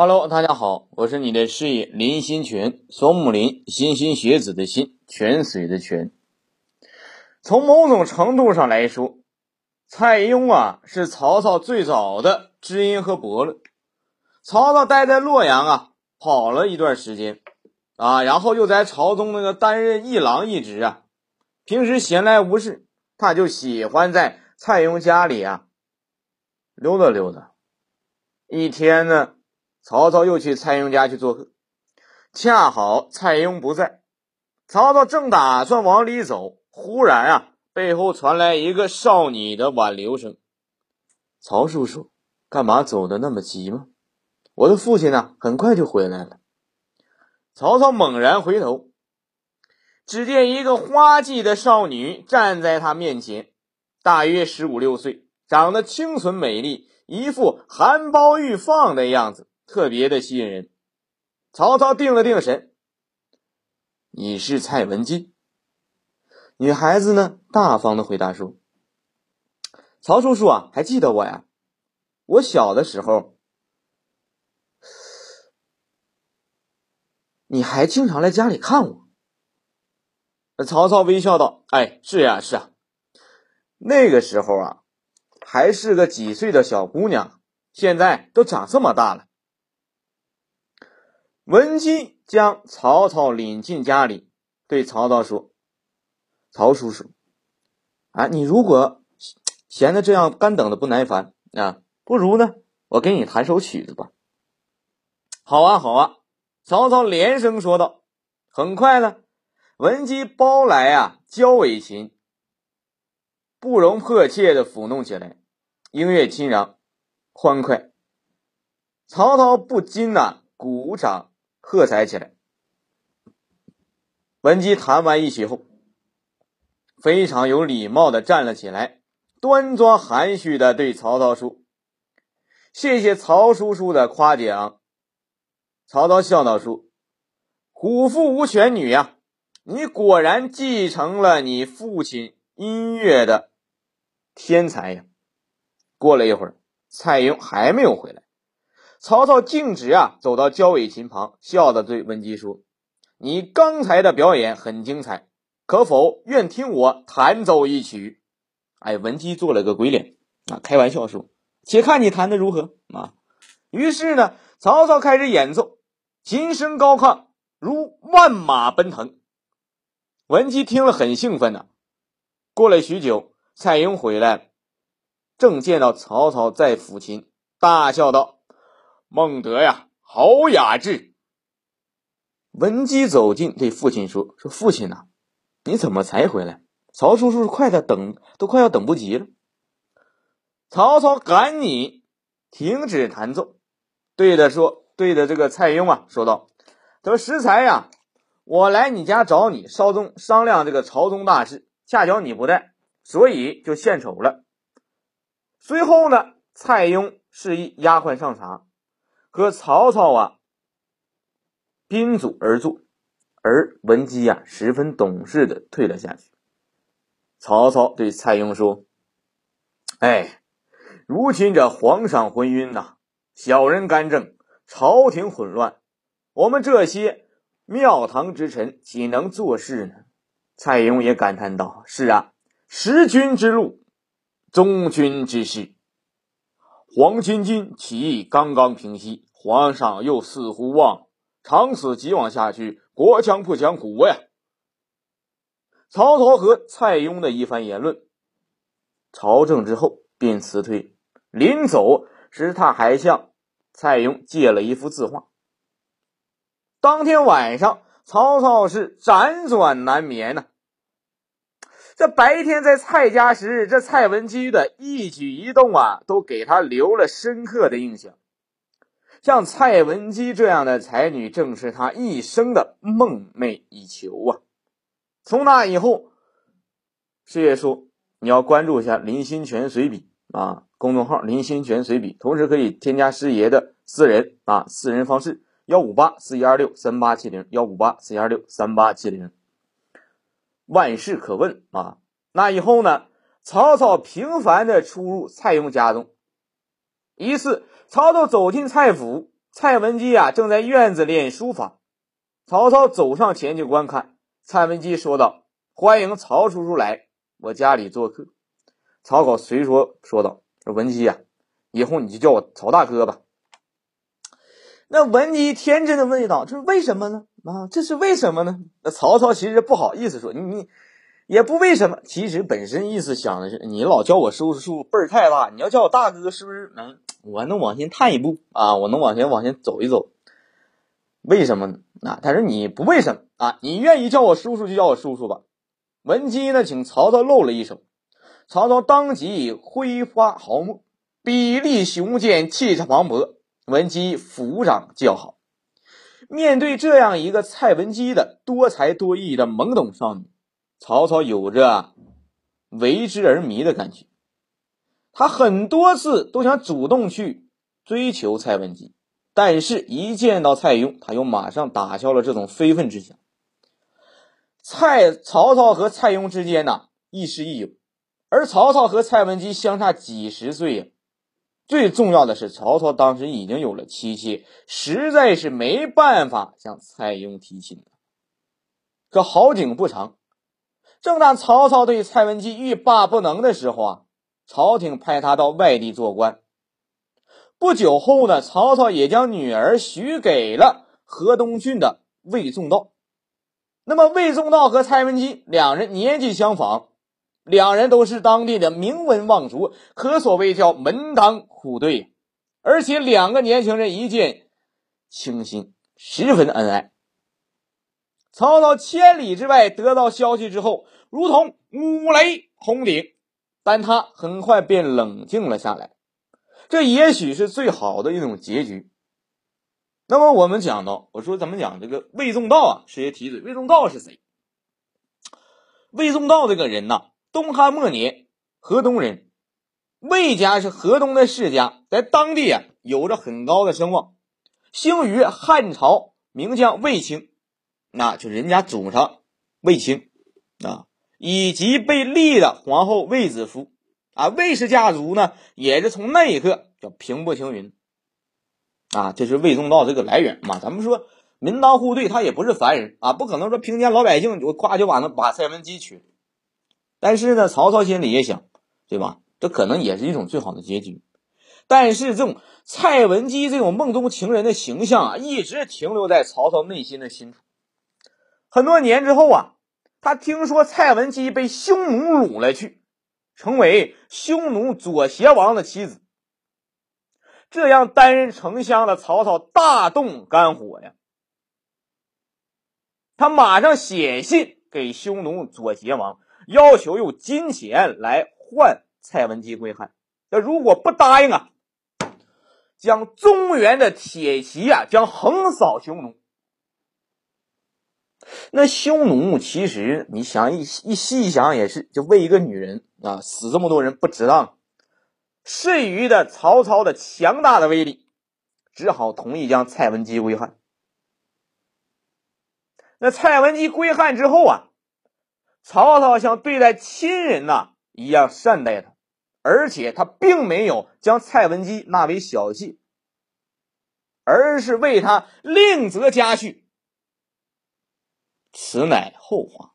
Hello，大家好，我是你的师爷林新泉，双木林，莘莘学子的莘，泉水的泉。从某种程度上来说，蔡邕啊是曹操最早的知音和伯乐。曹操待在洛阳啊，跑了一段时间啊，然后又在朝中那个担任议郎一职啊。平时闲来无事，他就喜欢在蔡邕家里啊溜达溜达。一天呢。曹操又去蔡邕家去做客，恰好蔡邕不在。曹操正打算往里走，忽然啊，背后传来一个少女的挽留声：“曹叔叔，干嘛走的那么急吗？我的父亲呢，很快就回来了。”曹操猛然回头，只见一个花季的少女站在他面前，大约十五六岁，长得清纯美丽，一副含苞欲放的样子。特别的吸引人。曹操定了定神，你是蔡文姬。女孩子呢，大方的回答说：“曹叔叔啊，还记得我呀？我小的时候，你还经常来家里看我。”曹操微笑道：“哎，是呀，是啊。那个时候啊，还是个几岁的小姑娘，现在都长这么大了。”文姬将曹操领进家里，对曹操说：“曹叔叔，啊，你如果闲的这样干等的不耐烦啊，不如呢，我给你弹首曲子吧。”“好啊，好啊！”曹操连声说道。很快呢，文姬包来啊交尾琴，不容迫切的抚弄起来，音乐清扬欢快。曹操不禁呐鼓掌。喝彩起来。文姬弹完一曲后，非常有礼貌的站了起来，端庄含蓄的对曹操说：“谢谢曹叔叔的夸奖。”曹操笑道：“说虎父无犬女呀，你果然继承了你父亲音乐的天才呀。”过了一会儿，蔡邕还没有回来。曹操径直啊走到焦尾琴旁，笑着对文姬说：“你刚才的表演很精彩，可否愿听我弹奏一曲？”哎，文姬做了个鬼脸啊，开玩笑说：“且看你弹的如何啊！”于是呢，曹操开始演奏，琴声高亢，如万马奔腾。文姬听了很兴奋呐。过了许久，蔡邕回来，正见到曹操在抚琴，大笑道。孟德呀，好雅致！文姬走近对父亲说：“说父亲呐，你怎么才回来？曹叔叔快的等都快要等不及了。”曹操赶紧停止弹奏，对着说：“对着这个蔡邕啊，说道：‘他说石才呀，我来你家找你，稍中商量这个朝中大事，恰巧你不在，所以就献丑了。’随后呢，蔡邕示意丫鬟上茶。”和曹操啊宾主而坐，而文姬呀十分懂事的退了下去。曹操对蔡邕说：“哎，如今这皇上昏晕呐，小人干政，朝廷混乱，我们这些庙堂之臣岂能做事呢？”蔡邕也感叹道：“是啊，识君之路，忠君之事。”黄巾军起义刚刚平息，皇上又似乎忘，长此以往下去，国强不强苦呀。曹操和蔡邕的一番言论，朝政之后便辞退。临走时，他还向蔡邕借了一幅字画。当天晚上，曹操是辗转难眠呐。这白天在蔡家时，这蔡文姬的一举一动啊，都给他留了深刻的印象。像蔡文姬这样的才女，正是他一生的梦寐以求啊！从那以后，师爷说你要关注一下林心泉随笔啊，公众号林心泉随笔，同时可以添加师爷的私人啊私人方式：幺五八四一二六三八七零幺五八四一二六三八七零。万事可问啊！那以后呢？曹操频繁的出入蔡邕家中。一次，曹操走进蔡府，蔡文姬啊正在院子练书法，曹操走上前去观看。蔡文姬说道：“欢迎曹叔叔来我家里做客。”曹操随说说道：“文姬呀，以后你就叫我曹大哥吧。”那文姬天真的问道：“这是为什么呢？啊，这是为什么呢？”那曹操其实不好意思说：“你你也不为什么，其实本身意思想的是，你老叫我叔叔辈儿太大，你要叫我大哥，是不是能我能往前探一步啊？我能往前往前走一走？为什么呢？啊，他说你不为什么啊？你愿意叫我叔叔就叫我叔叔吧。”文姬呢，请曹操露了一手，曹操当即挥发毫目，比例雄健，气势磅礴。文姬抚掌叫好。面对这样一个蔡文姬的多才多艺的懵懂少女，曹操有着为之而迷的感觉。他很多次都想主动去追求蔡文姬，但是一见到蔡邕，他又马上打消了这种非分之想。蔡曹操和蔡邕之间呢，亦师亦友，而曹操和蔡文姬相差几十岁呀。最重要的是，曹操当时已经有了妻妾，实在是没办法向蔡邕提亲。可好景不长，正当曹操对蔡文姬欲罢不能的时候啊，朝廷派他到外地做官。不久后呢，曹操也将女儿许给了河东郡的魏仲道。那么，魏仲道和蔡文姬两人年纪相仿。两人都是当地的名门望族，可所谓叫门当户对，而且两个年轻人一见倾心，十分恩爱。曹操千里之外得到消息之后，如同五雷轰顶，但他很快便冷静了下来。这也许是最好的一种结局。那么我们讲到，我说咱们讲这个魏仲道啊，师爷提嘴，魏仲道是谁？魏仲道这个人呐。东汉末年，河东人，魏家是河东的世家，在当地啊有着很高的声望，兴于汉朝名将卫青，那就人家祖上卫青啊，以及被立的皇后卫子夫。啊，卫氏家族呢也是从那一刻叫平步青云。啊，这是魏宗道这个来源嘛。咱们说门当户对，他也不是凡人。啊，不可能说平天老百姓就夸就把那把蔡文姬娶。但是呢，曹操心里也想，对吧？这可能也是一种最好的结局。但是这种蔡文姬这种梦中情人的形象啊，一直停留在曹操内心的深处。很多年之后啊，他听说蔡文姬被匈奴掳了去，成为匈奴左邪王的妻子。这样担任丞相的曹操大动肝火呀，他马上写信给匈奴左邪王。要求用金钱来换蔡文姬归汉，那如果不答应啊，将中原的铁骑啊将横扫匈奴。那匈奴其实你想一一细想也是，就为一个女人啊死这么多人不值当。剩余的曹操的强大的威力，只好同意将蔡文姬归汉。那蔡文姬归汉之后啊。曹操像对待亲人呐一样善待他，而且他并没有将蔡文姬纳为小妾，而是为他另择佳婿。此乃后话。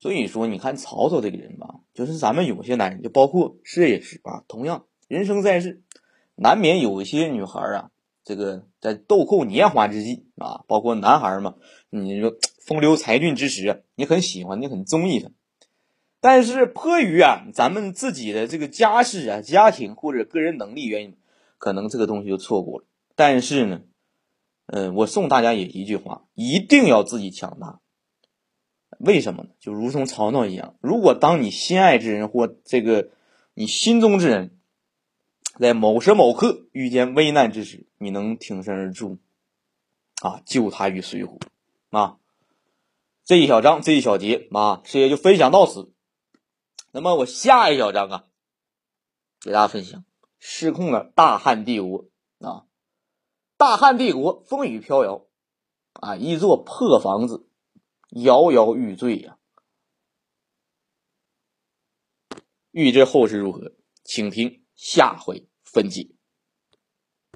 所以说，你看曹操这个人吧，就是咱们有些男人，就包括事业是啊，同样人生在世，难免有一些女孩啊，这个在豆蔻年华之际啊，包括男孩嘛，你说。风流才俊之时，你很喜欢，你很中意他，但是迫于啊咱们自己的这个家世啊、家庭或者个人能力原因，可能这个东西就错过了。但是呢，嗯，我送大家也一句话：一定要自己强大。为什么呢？就如同曹操一样，如果当你心爱之人或这个你心中之人，在某时某刻遇见危难之时，你能挺身而出，啊，救他于水火，啊。这一小章，这一小节啊，师爷就分享到此。那么我下一小章啊，给大家分享失控的大汉帝国啊，大汉帝国风雨飘摇啊，一座破房子摇摇欲坠呀。欲知后事如何，请听下回分解。